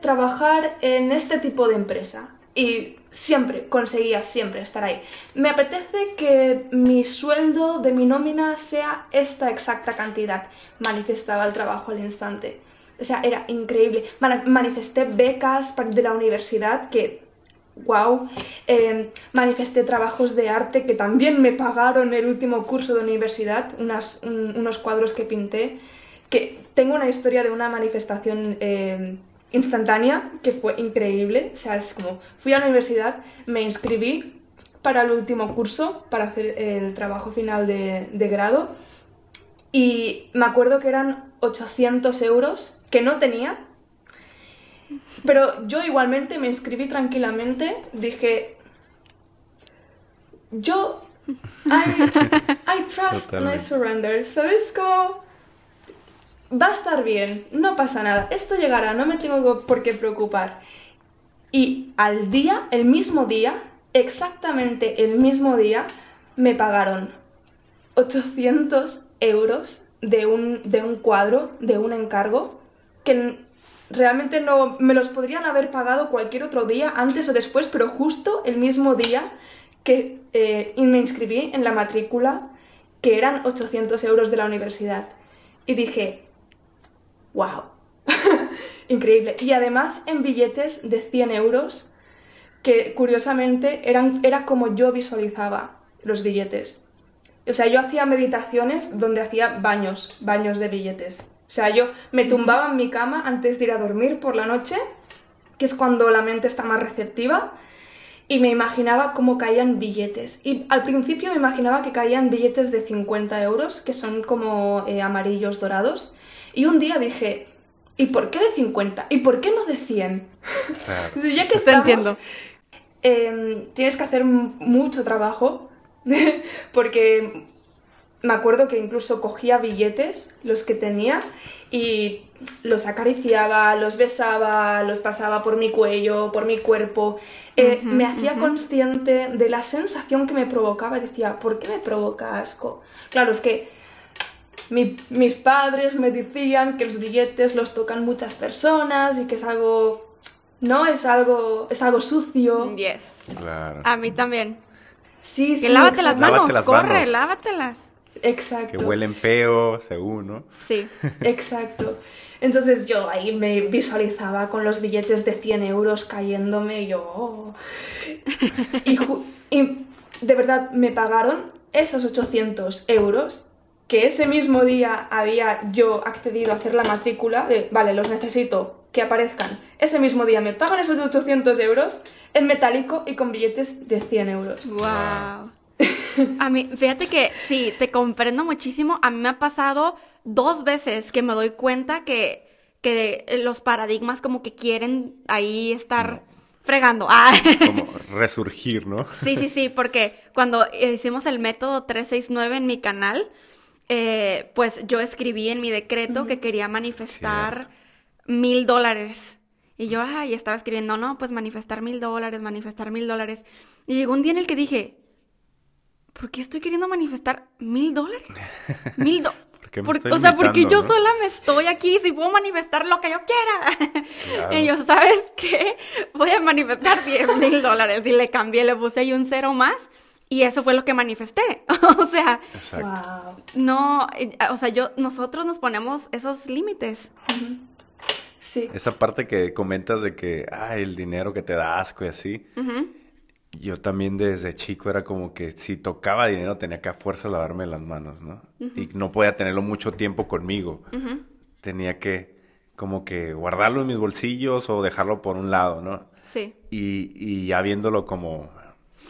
Speaker 4: trabajar en este tipo de empresa. Y siempre, conseguía siempre estar ahí. Me apetece que mi sueldo de mi nómina sea esta exacta cantidad. Manifestaba el trabajo al instante. O sea, era increíble. Mani- manifesté becas de la universidad que, wow. manifesté trabajos de arte que también me pagaron el último curso de universidad, unos cuadros que pinté. Que tengo una historia de una manifestación eh, instantánea que fue increíble. O sea, es como, fui a la universidad, me inscribí para el último curso, para hacer el trabajo final de, de grado. Y me acuerdo que eran 800 euros que no tenía. Pero yo igualmente me inscribí tranquilamente. Dije, yo, I, I trust, no I
Speaker 3: Totalmente.
Speaker 4: surrender. ¿Sabes cómo? Va a estar bien, no pasa nada. Esto llegará, no me tengo por qué preocupar. Y al día, el mismo día, exactamente el mismo día, me pagaron 800 euros de un, de un cuadro, de un encargo, que realmente no me los podrían haber pagado cualquier otro día, antes o después, pero justo el mismo día que eh, me inscribí en la matrícula, que eran 800 euros de la universidad. Y dije, wow, increíble. Y además en billetes de 100 euros, que curiosamente eran, era como yo visualizaba los billetes. O sea, yo hacía meditaciones donde hacía baños, baños de billetes. O sea, yo me tumbaba en mi cama antes de ir a dormir por la noche, que es cuando la mente está más receptiva, y me imaginaba cómo caían billetes. Y al principio me imaginaba que caían billetes de 50 euros, que son como eh, amarillos dorados. Y un día dije, ¿y por qué de 50? ¿Y por qué no de 100?
Speaker 3: Claro.
Speaker 4: ya que
Speaker 2: Te
Speaker 4: estamos,
Speaker 2: entiendo.
Speaker 4: eh, tienes que hacer mucho trabajo porque me acuerdo que incluso cogía billetes, los que tenía, y los acariciaba, los besaba, los pasaba por mi cuello, por mi cuerpo. Eh, me hacía consciente de la sensación que me provocaba y decía, ¿por qué me provoca asco? Claro, es que mi- mis padres me decían que los billetes los tocan muchas personas y que es algo ¿no? Es algo, es algo sucio.
Speaker 2: Yes.
Speaker 3: Claro.
Speaker 2: A mí también.
Speaker 4: Sí, sí.
Speaker 2: Que lávate las
Speaker 4: exacto.
Speaker 2: manos,
Speaker 3: Lávate las
Speaker 2: corre,
Speaker 3: manos.
Speaker 2: lávatelas.
Speaker 4: Exacto.
Speaker 3: Que huelen feo, según, ¿no?
Speaker 2: Sí.
Speaker 4: Exacto. Entonces yo ahí me visualizaba con los billetes de 100 euros cayéndome y yo... oh. Y, y de verdad me pagaron esos 800 euros que ese mismo día había yo accedido a hacer la matrícula de, vale, los necesito que aparezcan. Ese mismo día me pagan esos 800 euros en metálico y con billetes de 100 euros.
Speaker 2: Wow. A mí, fíjate que sí, te comprendo muchísimo. A mí me ha pasado dos veces que me doy cuenta que, que los paradigmas como que quieren ahí estar fregando. Ah.
Speaker 3: Como resurgir, ¿no?
Speaker 2: Sí, sí, sí, porque cuando hicimos el método 369 en mi canal, eh, pues yo escribí en mi decreto que quería manifestar mil dólares. Y yo, ay, estaba escribiendo, no, pues manifestar mil dólares, manifestar mil dólares. Y llegó un día en el que dije, ¿por qué estoy queriendo manifestar mil dólares? Mil dólares.
Speaker 3: ¿Por qué me
Speaker 2: Por-
Speaker 3: estoy
Speaker 2: o sea, porque yo
Speaker 3: no?
Speaker 2: sola me estoy aquí, si puedo manifestar lo que yo quiera.
Speaker 3: Claro.
Speaker 2: Y yo, ¿sabes qué? Voy a manifestar 10 mil dólares. Y le cambié, le puse ahí un cero más. Y eso fue lo que manifesté. o sea,
Speaker 3: Exacto.
Speaker 4: Wow.
Speaker 2: no, eh, o sea, yo, nosotros nos ponemos esos límites.
Speaker 4: Sí.
Speaker 3: Esa parte que comentas de que, ay, el dinero que te da asco y así. Yo también desde chico era como que si tocaba dinero tenía que a fuerza lavarme las manos, ¿no? Y no podía tenerlo mucho tiempo conmigo. Tenía que como que guardarlo en mis bolsillos o dejarlo por un lado, ¿no?
Speaker 2: Sí.
Speaker 3: Y, y ya viéndolo como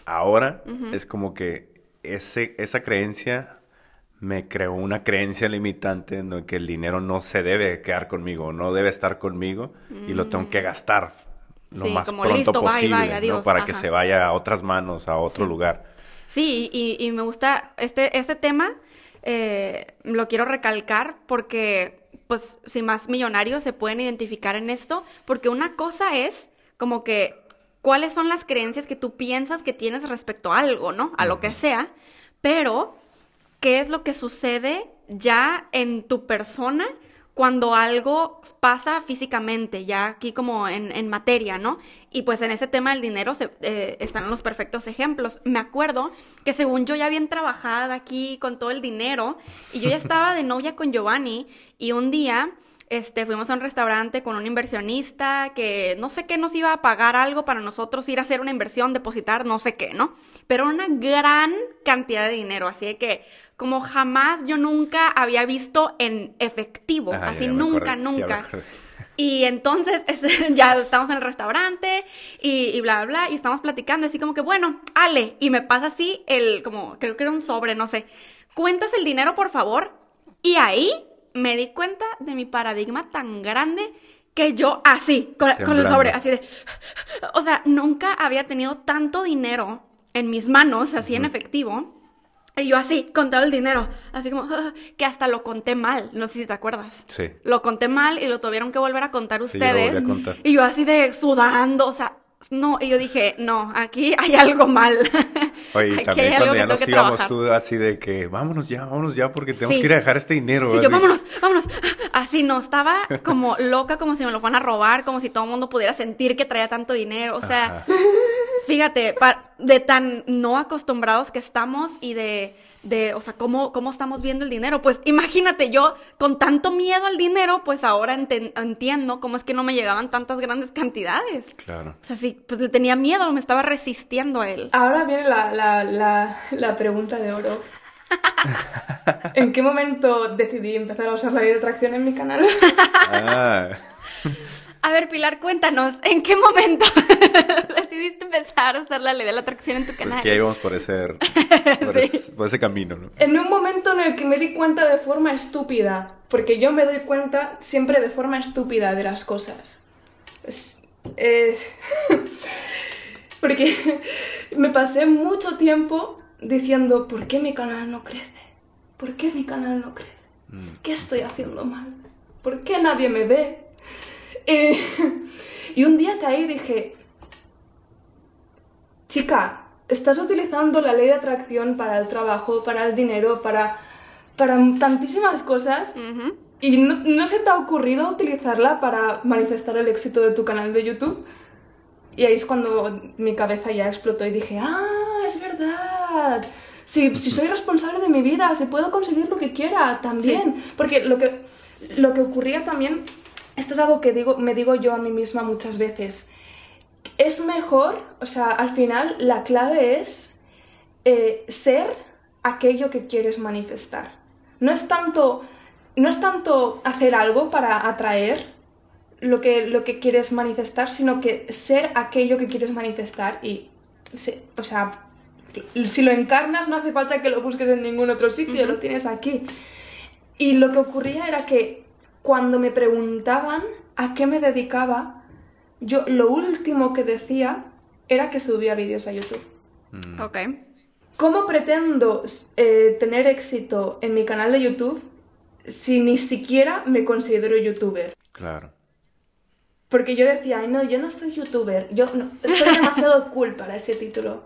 Speaker 3: ahora, es como que ese, esa creencia me creó una creencia limitante en que el dinero no se debe quedar conmigo, no debe estar conmigo y lo tengo que gastar lo
Speaker 2: Sí,
Speaker 3: más
Speaker 2: como
Speaker 3: pronto
Speaker 2: listo,
Speaker 3: posible,
Speaker 2: bye,
Speaker 3: ¿no? Para que se vaya a otras manos, a otro
Speaker 2: Sí.
Speaker 3: lugar.
Speaker 2: Sí, y, y me gusta este, este tema, eh, lo quiero recalcar porque, pues, si más millonarios se pueden identificar en esto, porque una cosa es como que cuáles son las creencias que tú piensas que tienes respecto a algo, ¿no? A lo que sea, pero qué es lo que sucede ya en tu persona cuando algo pasa físicamente, ya aquí como en, en materia, ¿no? Y pues en ese tema del dinero se- eh, están los perfectos ejemplos. Me acuerdo que según yo ya bien trabajada aquí con todo el dinero y yo ya estaba de novia con Giovanni y un día este, fuimos a un restaurante con un inversionista que no sé qué nos iba a pagar algo para nosotros ir a hacer una inversión, depositar, no sé qué, ¿no? Pero una gran cantidad de dinero, así de que como jamás yo nunca había visto en efectivo, así nunca,
Speaker 3: acordé,
Speaker 2: nunca. Y entonces es- ya estamos en el restaurante y, y bla, bla, bla, y estamos platicando, así como que, bueno, Ale, y me pasa así el, como, creo que era un sobre, no sé, cuentas el dinero, por favor, y ahí me di cuenta de mi paradigma tan grande que yo así, con, con el sobre, así de, o sea, nunca había tenido tanto dinero en mis manos, así en efectivo, y yo así, contaba el dinero, así como, que hasta lo conté mal, no sé si te acuerdas.
Speaker 3: Sí.
Speaker 2: Lo conté mal y lo tuvieron que volver a contar
Speaker 3: Sí, yo lo
Speaker 2: ustedes.
Speaker 3: volví a contar.
Speaker 2: Y yo así de sudando, o sea, no, y yo dije, no, aquí hay algo mal.
Speaker 3: Oye, y también cuando ya nos íbamos tú así de que vámonos ya, vámonos ya porque tenemos
Speaker 2: Sí.
Speaker 3: que ir a dejar este dinero.
Speaker 2: Sí,
Speaker 3: así.
Speaker 2: yo, vámonos, vámonos. Así no, estaba como loca, como si me lo fueran a robar, como si todo el mundo pudiera sentir que traía tanto dinero. O sea,
Speaker 3: Ajá.
Speaker 2: fíjate, de tan no acostumbrados que estamos y de, de o sea, cómo, cómo estamos viendo el dinero. Pues imagínate, yo con tanto miedo al dinero, pues ahora enten- entiendo cómo es que no me llegaban tantas grandes cantidades.
Speaker 3: Claro.
Speaker 2: O sea, sí, pues le tenía miedo, me estaba resistiendo a él.
Speaker 4: Ahora viene la, la, la, la pregunta de oro. ¿En qué momento decidí empezar a usar la ley de atracción en mi canal?
Speaker 3: Ah,
Speaker 2: A ver, Pilar, cuéntanos, ¿en qué momento decidiste empezar a usar la ley de la atracción en tu
Speaker 3: pues
Speaker 2: canal?
Speaker 3: que ya íbamos por ese, por,
Speaker 2: Sí.
Speaker 3: ese, por ese camino, ¿no?
Speaker 4: En un momento en el que me di cuenta de forma estúpida, porque yo me doy cuenta siempre de forma estúpida de las cosas. Es- es- porque me pasé mucho tiempo diciendo, ¿por qué mi canal no crece? ¿Por qué mi canal no crece? ¿Qué estoy haciendo mal? ¿Por qué nadie me ve? Y, y un día caí y dije, chica, estás utilizando la ley de atracción para el trabajo, para el dinero, para, para tantísimas cosas. ¿Y no, no se te ha ocurrido utilizarla para manifestar el éxito de tu canal de YouTube? Y ahí es cuando mi cabeza ya explotó y dije, ah, es verdad. Si, si soy responsable de mi vida, si puedo conseguir lo que quiera también. Porque lo que, lo que ocurría también, esto es algo que digo, me digo yo a mí misma muchas veces. Es mejor, o sea, al final la clave es eh, ser aquello que quieres manifestar. No es tanto, no es tanto hacer algo para atraer lo que, lo que quieres manifestar, sino que ser aquello que quieres manifestar y, se- o sea, si lo encarnas no hace falta que lo busques en ningún otro sitio, lo tienes aquí. Y lo que ocurría era que cuando me preguntaban a qué me dedicaba, yo lo último que decía era que subía vídeos a YouTube.
Speaker 2: Ok.
Speaker 4: ¿Cómo pretendo eh, tener éxito en mi canal de YouTube si ni siquiera me considero youtuber?
Speaker 3: Claro.
Speaker 4: Porque yo decía, ay no, yo no soy youtuber, yo no, soy demasiado cool para ese título.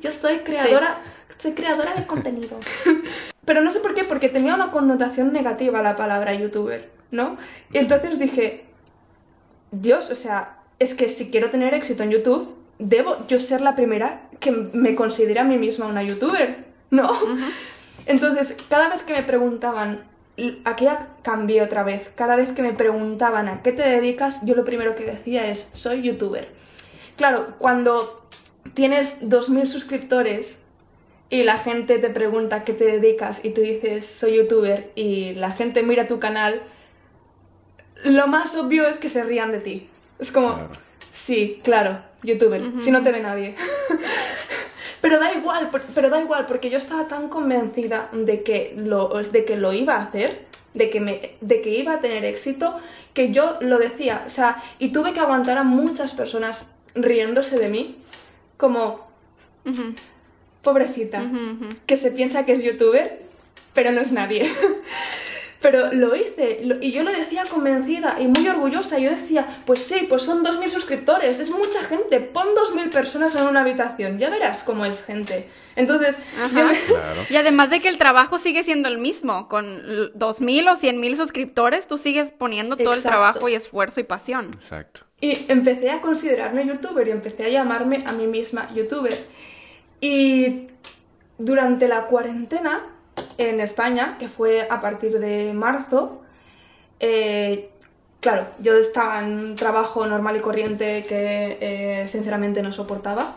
Speaker 4: Yo soy creadora, soy creadora de contenido. Pero no sé por qué, porque tenía una connotación negativa la palabra youtuber, ¿no? Y entonces dije, Dios, o sea, es que si quiero tener éxito en YouTube, debo yo ser la primera que me considere a mí misma una youtuber, ¿no? Entonces, cada vez que me preguntaban, aquí ya cambié otra vez, cada vez que me preguntaban a qué te dedicas, yo lo primero que decía es, soy youtuber. Claro, cuando tienes 2.000 suscriptores y la gente te pregunta a qué te dedicas y tú dices, soy youtuber y la gente mira tu canal, lo más obvio es que se rían de ti. Es como,
Speaker 3: Claro.
Speaker 4: sí, claro, youtuber, si no te ve nadie. Pero da igual, pero da igual, porque yo estaba tan convencida de que lo, de que lo iba a hacer, de que, me, de que iba a tener éxito, que yo lo decía. O sea, y tuve que aguantar a muchas personas riéndose de mí, como, pobrecita, que se piensa que es youtuber, pero no es nadie. Pero lo hice lo- y yo lo decía convencida y muy orgullosa. Yo decía, pues sí, pues son 2.000 suscriptores, es mucha gente, pon 2.000 personas en una habitación, ya verás cómo es gente. Entonces, yo me-
Speaker 3: Claro.
Speaker 2: Y además de que el trabajo sigue siendo el mismo, con l- 2.000 o 100.000 suscriptores, tú sigues poniendo todo el trabajo y esfuerzo y pasión.
Speaker 3: Exacto.
Speaker 4: Y empecé a considerarme youtuber y empecé a llamarme a mí misma youtuber. Y durante la cuarentena en España, que fue a partir de marzo, eh, claro, yo estaba en un trabajo normal y corriente que eh, sinceramente no soportaba.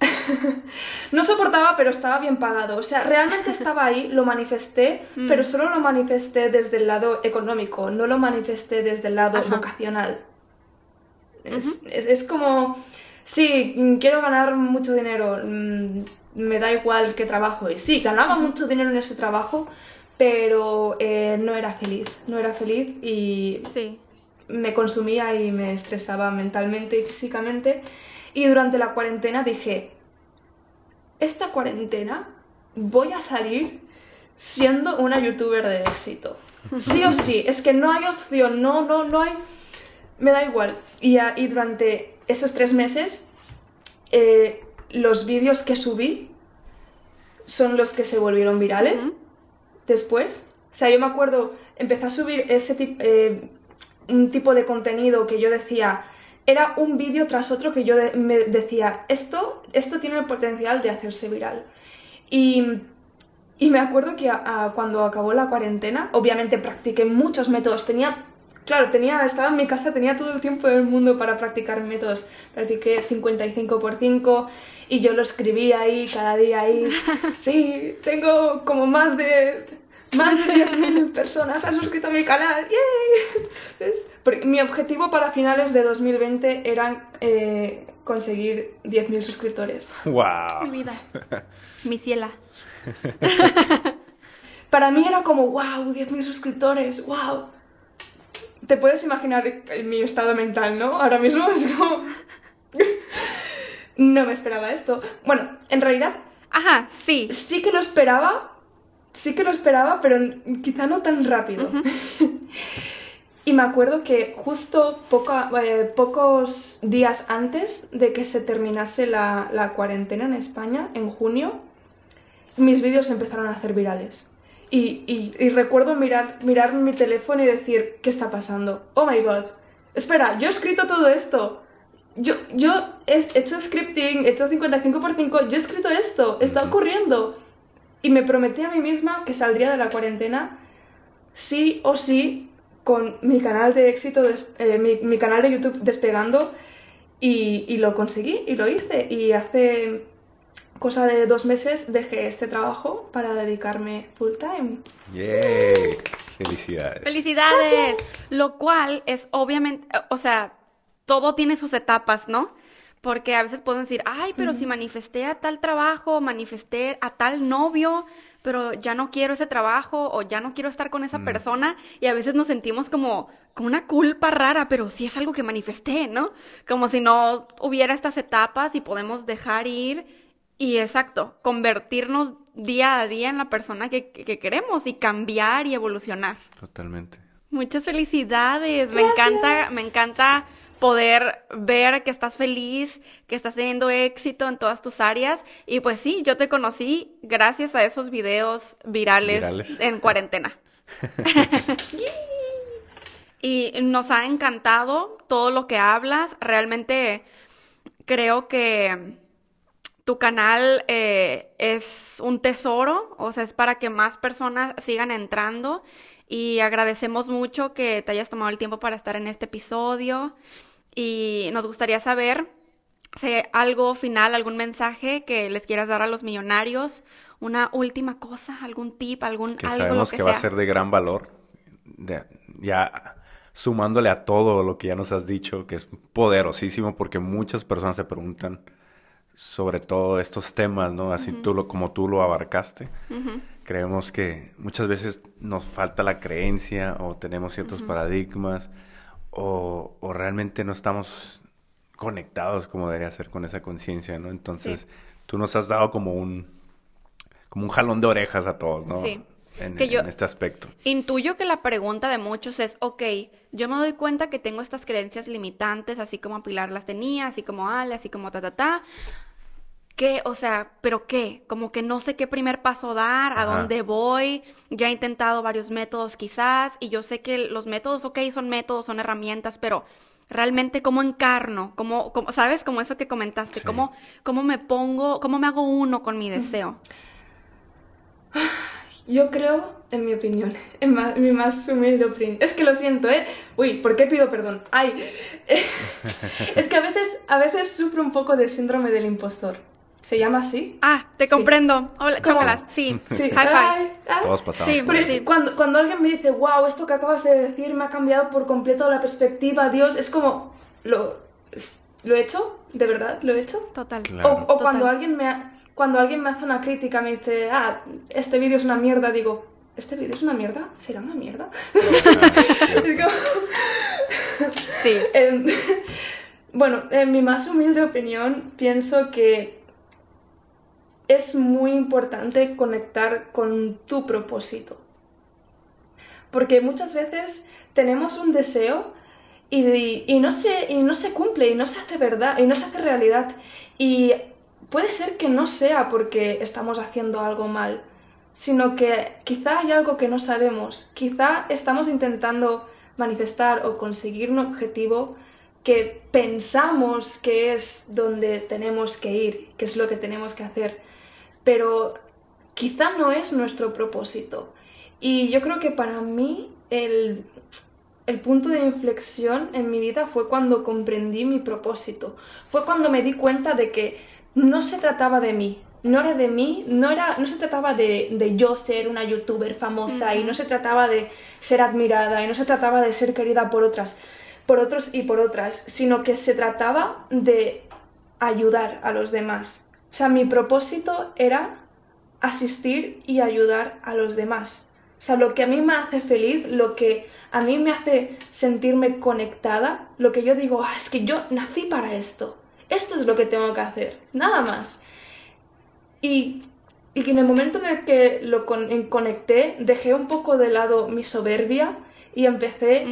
Speaker 4: no soportaba, pero estaba bien pagado. O sea, realmente estaba ahí, lo manifesté, pero solo lo manifesté desde el lado económico, no lo manifesté desde el lado
Speaker 2: Ajá.
Speaker 4: vocacional. Es, es- es como, sí, mm, quiero ganar mucho dinero, mm, me da igual qué trabajo. Y sí, ganaba mucho dinero en ese trabajo, pero eh, no era feliz, no era feliz y
Speaker 2: Sí.
Speaker 4: me consumía y me estresaba mentalmente y físicamente. Y durante la cuarentena dije, esta cuarentena voy a salir siendo una youtuber de éxito. Sí o sí, es que no hay opción, no, no, no hay... Me da igual. Y, a- y durante esos tres meses, eh, los vídeos que subí son los que se volvieron virales después. O sea, yo me acuerdo, empecé a subir ese tipo, un tipo de contenido que yo decía, era un vídeo tras otro que yo de- me decía, esto, esto tiene el potencial de hacerse viral. Y, y me acuerdo que a- a- cuando acabó la cuarentena, obviamente practiqué muchos métodos, tenía... Claro, tenía, estaba en mi casa, tenía todo el tiempo del mundo para practicar métodos. Practiqué 55 por 5 y yo lo escribía ahí cada día ahí. Sí, tengo como más de más de 10.000 personas han suscrito a mi canal. ¡Yay! Mi objetivo para finales de 2020 era eh, conseguir 10.000 suscriptores.
Speaker 2: Mi
Speaker 3: ¡Wow!
Speaker 2: vida. Mi ciela.
Speaker 4: Para mí era como, wow, 10.000 suscriptores, wow. Te puedes imaginar mi estado mental, ¿no? Ahora mismo es como... no me esperaba esto. Bueno, en realidad
Speaker 2: Ajá, sí.
Speaker 4: sí que lo esperaba, sí que lo esperaba, pero quizá no tan rápido. y me acuerdo que justo eh, pocos días antes de que se terminase la, la cuarentena en España, en junio, mis vídeos empezaron a hacer virales. Y, y- y recuerdo mirar, mirar mi teléfono y decir, ¿qué está pasando? Oh my god. Espera, yo he escrito todo esto. Yo, yo he hecho scripting, he hecho 55 por 5, yo he escrito esto, está ocurriendo. Y me prometí a mí misma que saldría de la cuarentena sí o sí con mi canal de éxito, eh, mi, mi canal de YouTube despegando y, y lo conseguí y lo hice. Y hace cosa de dos meses dejé este trabajo para dedicarme full time.
Speaker 3: ¡Yay! Felicidades.
Speaker 2: ¡Felicidades! Lo cual es obviamente, o sea, todo tiene sus etapas, ¿no? Porque a veces pueden decir, ay, pero si manifesté a tal trabajo, manifesté a tal novio, pero ya no quiero ese trabajo o ya no quiero estar con esa persona. Y a veces nos sentimos como, como una culpa rara, pero sí es algo que manifesté, ¿no? Como si no hubiera estas etapas y podemos dejar ir y exacto, convertirnos día a día en la persona que, que- que queremos y cambiar y evolucionar.
Speaker 3: Totalmente.
Speaker 2: Muchas felicidades. Me encanta, me encanta poder ver que estás feliz, que estás teniendo éxito en todas tus áreas. Y pues sí, yo te conocí gracias a esos videos virales,
Speaker 3: Virales.
Speaker 2: en cuarentena. y nos ha encantado todo lo que hablas. Realmente creo que tu canal eh, es un tesoro, o sea, es para que más personas sigan entrando y agradecemos mucho que te hayas tomado el tiempo para estar en este episodio y nos gustaría saber si hay algo final, algún mensaje que les quieras dar a los millonarios, una última cosa, algún tip, algún
Speaker 3: Que
Speaker 2: algo lo
Speaker 3: sabemos
Speaker 2: que,
Speaker 3: que,
Speaker 2: sea.
Speaker 3: va a ser de gran valor. De- ya sumándole a todo lo que ya nos has dicho, que es poderosísimo, porque muchas personas se preguntan sobre todo estos temas, ¿no? Así tú lo, como tú lo abarcaste. Creemos que muchas veces nos falta la creencia o tenemos ciertos paradigmas o, o realmente no estamos conectados como debería ser con esa conciencia, ¿no? Entonces,
Speaker 2: Sí.
Speaker 3: tú nos has dado como un como un jalón de orejas a todos, ¿no?
Speaker 2: Sí.
Speaker 3: En,
Speaker 2: Que yo-
Speaker 3: en este aspecto.
Speaker 2: Intuyo que la pregunta de muchos es, ok, yo me doy cuenta que tengo estas creencias limitantes, así como Pilar las tenía, así como Ale, así como ta, ta, ta. ¿Qué? O sea, ¿pero qué? Como que no sé qué primer paso dar, a
Speaker 3: Ajá.
Speaker 2: dónde voy. Ya he intentado varios métodos quizás, y yo sé que los métodos, ok, son métodos, son herramientas, pero realmente cómo encarno, cómo, cómo- ¿sabes? Como eso que comentaste,
Speaker 3: Sí.
Speaker 2: cómo, cómo me pongo, cómo me hago uno con mi deseo.
Speaker 4: Yo creo, en mi opinión, en ma- mi más humilde opinión. Es que lo siento, ¿eh? Uy, ¿por qué pido perdón? Ay, es que a veces, a veces sufro un poco del síndrome del impostor. ¿Se llama así?
Speaker 2: Ah, te
Speaker 4: Sí.
Speaker 2: comprendo. Chócalas. Sí,
Speaker 4: Sí.
Speaker 2: High five.
Speaker 4: Ay, ay.
Speaker 3: Todos pasamos
Speaker 2: Sí, pero sí.
Speaker 4: Cuando, cuando alguien me dice, wow, esto que acabas de decir me ha cambiado por completo la perspectiva, Dios, es como, ¿lo, ¿lo he hecho? ¿De verdad? ¿Lo he hecho?
Speaker 2: Total.
Speaker 3: Claro.
Speaker 4: O, o
Speaker 2: Total.
Speaker 4: cuando alguien me ha- cuando alguien me hace una crítica, me dice, ah, este vídeo es una mierda, digo, ¿este vídeo es una mierda? ¿Será una mierda? Es como-
Speaker 2: Sí.
Speaker 4: Em, bueno, en mi más humilde opinión, pienso que es muy importante conectar con tu propósito. Porque muchas veces tenemos un deseo y, y no se, y no se cumple, y no se hace verdad, y no se hace realidad. Y puede ser que no sea porque estamos haciendo algo mal, sino que quizá hay algo que no sabemos. Quizá estamos intentando manifestar o conseguir un objetivo que pensamos que es donde tenemos que ir, que es lo que tenemos que hacer, pero quizá no es nuestro propósito. Y yo creo que para mí el, el punto de inflexión en mi vida fue cuando comprendí mi propósito. Fue cuando me di cuenta de que no se trataba de mí. No era de mí, no, era, no se trataba de, de yo ser una youtuber famosa y no se trataba de ser admirada y no se trataba de ser querida por otras, por otros y por otras, sino que se trataba de ayudar a los demás. O sea, mi propósito era asistir y ayudar a los demás. O sea, lo que a mí me hace feliz, lo que a mí me hace sentirme conectada, lo que yo digo, "Ah, es que yo nací para esto. Esto es lo que tengo que hacer, nada más. Y, y que en el momento en el que lo con- en- conecté, dejé un poco de lado mi soberbia y empecé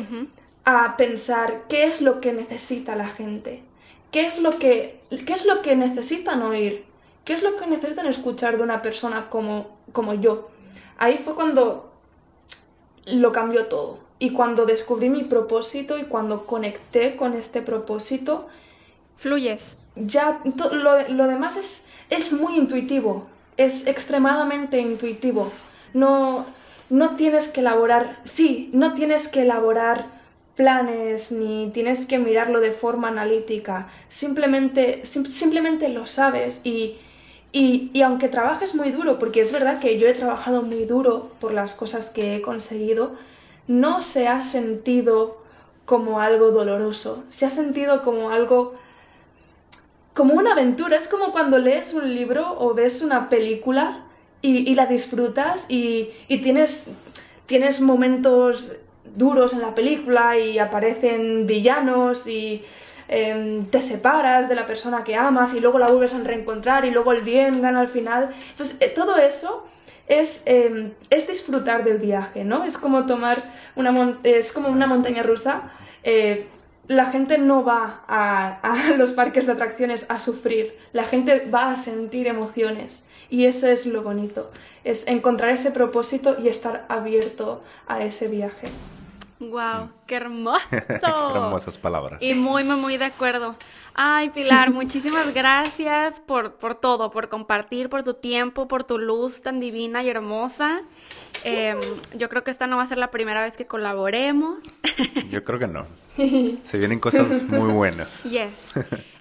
Speaker 4: a pensar qué es lo que necesita la gente, qué es lo que, qué es lo que necesitan oír, qué es lo que necesitan escuchar de una persona como, como yo. ahí fue cuando lo cambió todo. Y cuando descubrí mi propósito y cuando conecté con este propósito,
Speaker 2: Fluyes.
Speaker 4: ya lo, lo demás es, es muy intuitivo, es extremadamente intuitivo. No, no tienes que elaborar, sí, no tienes que elaborar planes ni tienes que mirarlo de forma analítica, simplemente, sim- simplemente lo sabes y, y, y aunque trabajes muy duro, porque es verdad que yo he trabajado muy duro por las cosas que he conseguido, no se ha sentido como algo doloroso, se ha sentido como algo como una aventura. Es como cuando lees un libro o ves una película y, y la disfrutas y, y tienes, tienes momentos duros en la película y aparecen villanos y em, te separas de la persona que amas y luego la vuelves a reencontrar y luego el bien gana al final. Pues todo eso es, em, es disfrutar del viaje, ¿no? Es como tomar una, mon- es como una montaña rusa. eh, la gente no va a, a los parques de atracciones a sufrir, la gente va a sentir emociones. Y eso es lo bonito, es encontrar ese propósito y estar abierto a ese viaje.
Speaker 2: Wow, qué hermoso.
Speaker 3: Hermosas palabras.
Speaker 2: Y muy, muy, muy de acuerdo. Ay, Pilar, muchísimas gracias por, por todo, por compartir, por tu tiempo, por tu luz tan divina y hermosa. Em, yo creo que esta no va a ser la primera vez que colaboremos.
Speaker 3: Yo creo que no. Se vienen cosas muy buenas.
Speaker 2: Yes.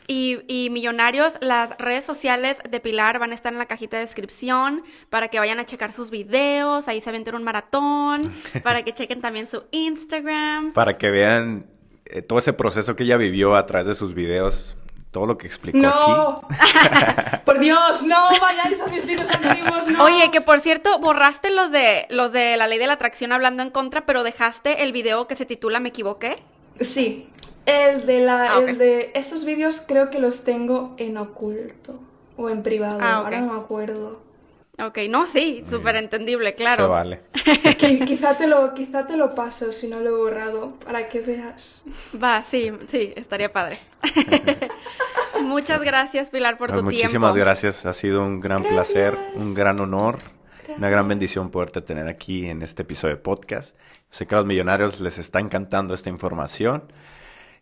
Speaker 2: Y, y millonarios, las redes sociales de Pilar van a estar en la cajita de descripción para que vayan a checar sus videos, ahí se aventen un maratón, para que chequen también su Instagram.
Speaker 3: Para que vean eh, todo ese proceso que ella vivió a través de sus videos, todo lo que explicó
Speaker 4: ¡No!
Speaker 3: aquí.
Speaker 4: ¡Por Dios! ¡No vayáis a mis vídeos antiguos! ¡No!
Speaker 2: Oye, que por cierto, borraste los de los de la ley de la atracción hablando en contra, pero dejaste el video que se titula Me equivoqué.
Speaker 4: Sí, el de, la,
Speaker 2: Ah,
Speaker 4: el de esos vídeos creo que los tengo en oculto o en privado,
Speaker 2: Ah, ok.
Speaker 4: ahora no me acuerdo.
Speaker 2: Ok, no, sí, súper entendible, claro.
Speaker 3: Se vale.
Speaker 4: Qui- quizá, te lo, quizá te lo paso si no lo he borrado, para que veas.
Speaker 2: Va, sí, sí, estaría padre. Muchas gracias, Pilar, por
Speaker 3: Pues
Speaker 2: tu
Speaker 3: muchísimas
Speaker 2: tiempo.
Speaker 3: gracias. Ha sido un gran
Speaker 4: Gracias.
Speaker 3: placer, un gran honor, una gran bendición poderte tener aquí en este episodio de podcast. Sé que a los millonarios les está encantando esta información.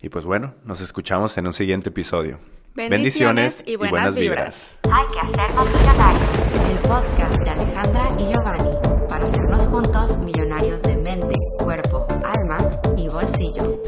Speaker 3: Y pues bueno, nos escuchamos en un siguiente episodio.
Speaker 2: Bendiciones, y, buenas y buenas, vibras.
Speaker 1: Hay que hacernos millonarios. El podcast de Alejandra y Giovanni para hacernos juntos millonarios de mente, cuerpo, alma y bolsillo.